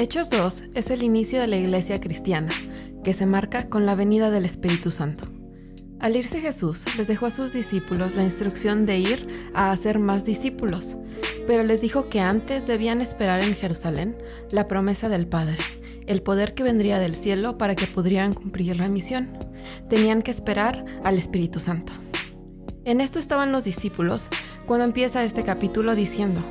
Hechos 2 es el inicio de la iglesia cristiana, que se marca con la venida del Espíritu Santo. Al irse Jesús, les dejó a sus discípulos la instrucción de ir a hacer más discípulos, pero les dijo que antes debían esperar en Jerusalén la promesa del Padre, el poder que vendría del cielo para que pudieran cumplir la misión. Tenían que esperar al Espíritu Santo. En esto estaban los discípulos cuando empieza este capítulo diciendo,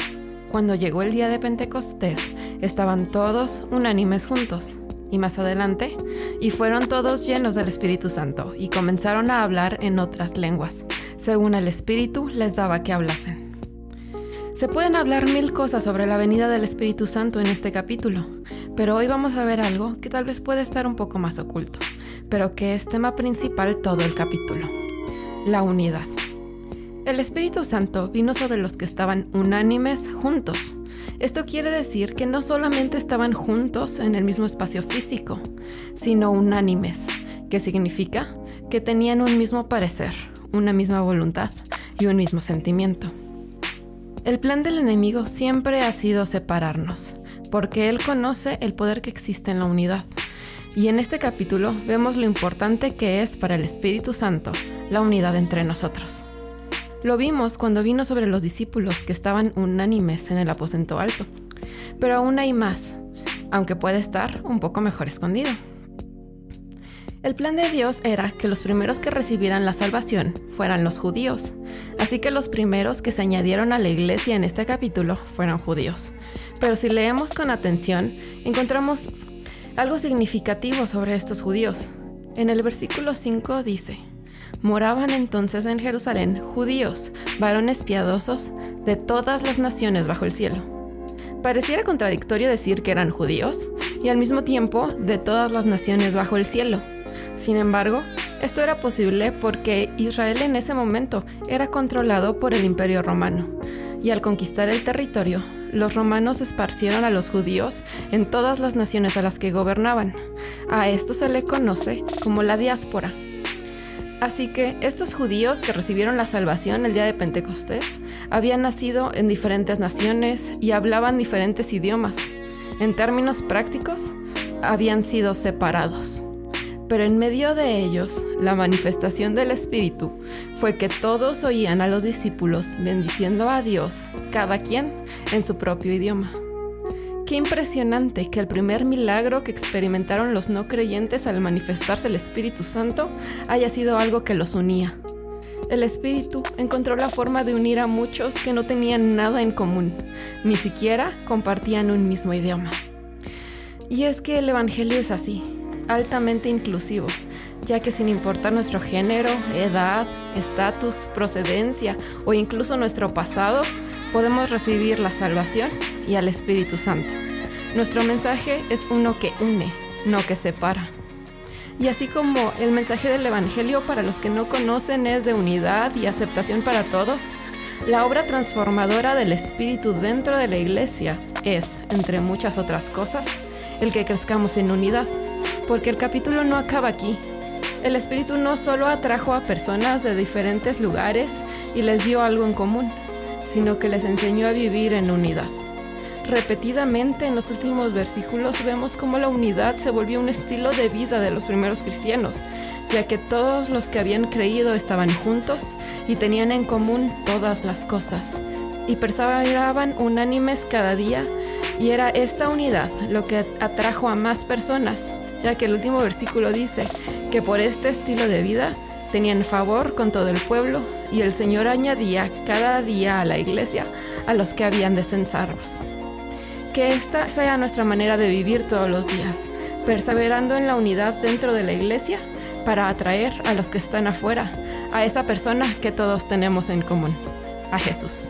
cuando llegó el día de Pentecostés, estaban todos unánimes juntos. Y más adelante, y fueron todos llenos del Espíritu Santo, y comenzaron a hablar en otras lenguas, según el Espíritu les daba que hablasen. Se pueden hablar mil cosas sobre la venida del Espíritu Santo en este capítulo, pero hoy vamos a ver algo que tal vez puede estar un poco más oculto, pero que es tema principal todo el capítulo, la unidad. El Espíritu Santo vino sobre los que estaban unánimes juntos. Esto quiere decir que no solamente estaban juntos en el mismo espacio físico, sino unánimes, que significa que tenían un mismo parecer, una misma voluntad y un mismo sentimiento. El plan del enemigo siempre ha sido separarnos, porque él conoce el poder que existe en la unidad. Y en este capítulo vemos lo importante que es para el Espíritu Santo la unidad entre nosotros. Lo vimos cuando vino sobre los discípulos que estaban unánimes en el aposento alto. Pero aún hay más, aunque puede estar un poco mejor escondido. El plan de Dios era que los primeros que recibieran la salvación fueran los judíos, así que los primeros que se añadieron a la iglesia en este capítulo fueron judíos. Pero si leemos con atención, encontramos algo significativo sobre estos judíos. En el versículo 5 dice, Moraban entonces en Jerusalén judíos, varones piadosos de todas las naciones bajo el cielo. Pareciera contradictorio decir que eran judíos y al mismo tiempo de todas las naciones bajo el cielo. Sin embargo, esto era posible porque Israel en ese momento era controlado por el imperio romano, y al conquistar el territorio, los romanos esparcieron a los judíos en todas las naciones a las que gobernaban. A esto se le conoce como la diáspora. Así que estos judíos que recibieron la salvación el día de Pentecostés habían nacido en diferentes naciones y hablaban diferentes idiomas. En términos prácticos, habían sido separados. Pero en medio de ellos, la manifestación del Espíritu fue que todos oían a los discípulos bendiciendo a Dios, cada quien en su propio idioma. Qué impresionante que el primer milagro que experimentaron los no creyentes al manifestarse el Espíritu Santo haya sido algo que los unía. El Espíritu encontró la forma de unir a muchos que no tenían nada en común, ni siquiera compartían un mismo idioma. Y es que el Evangelio es así, altamente inclusivo, ya que sin importar nuestro género, edad, estatus, procedencia o incluso nuestro pasado, podemos recibir la salvación y al Espíritu Santo. Nuestro mensaje es uno que une, no que separa. Y así como el mensaje del Evangelio para los que no conocen es de unidad y aceptación para todos, la obra transformadora del Espíritu dentro de la iglesia es, entre muchas otras cosas, el que crezcamos en unidad, porque el capítulo no acaba aquí. El Espíritu no solo atrajo a personas de diferentes lugares y les dio algo en común, sino que les enseñó a vivir en unidad. Repetidamente en los últimos versículos vemos cómo la unidad se volvió un estilo de vida de los primeros cristianos, ya que todos los que habían creído estaban juntos y tenían en común todas las cosas, y perseveraban unánimes cada día, y era esta unidad lo que atrajo a más personas, ya que el último versículo dice que por este estilo de vida tenían favor con todo el pueblo y el Señor añadía cada día a la iglesia a los que habían de censarlos. Que esta sea nuestra manera de vivir todos los días, perseverando en la unidad dentro de la iglesia para atraer a los que están afuera, a esa persona que todos tenemos en común, a Jesús.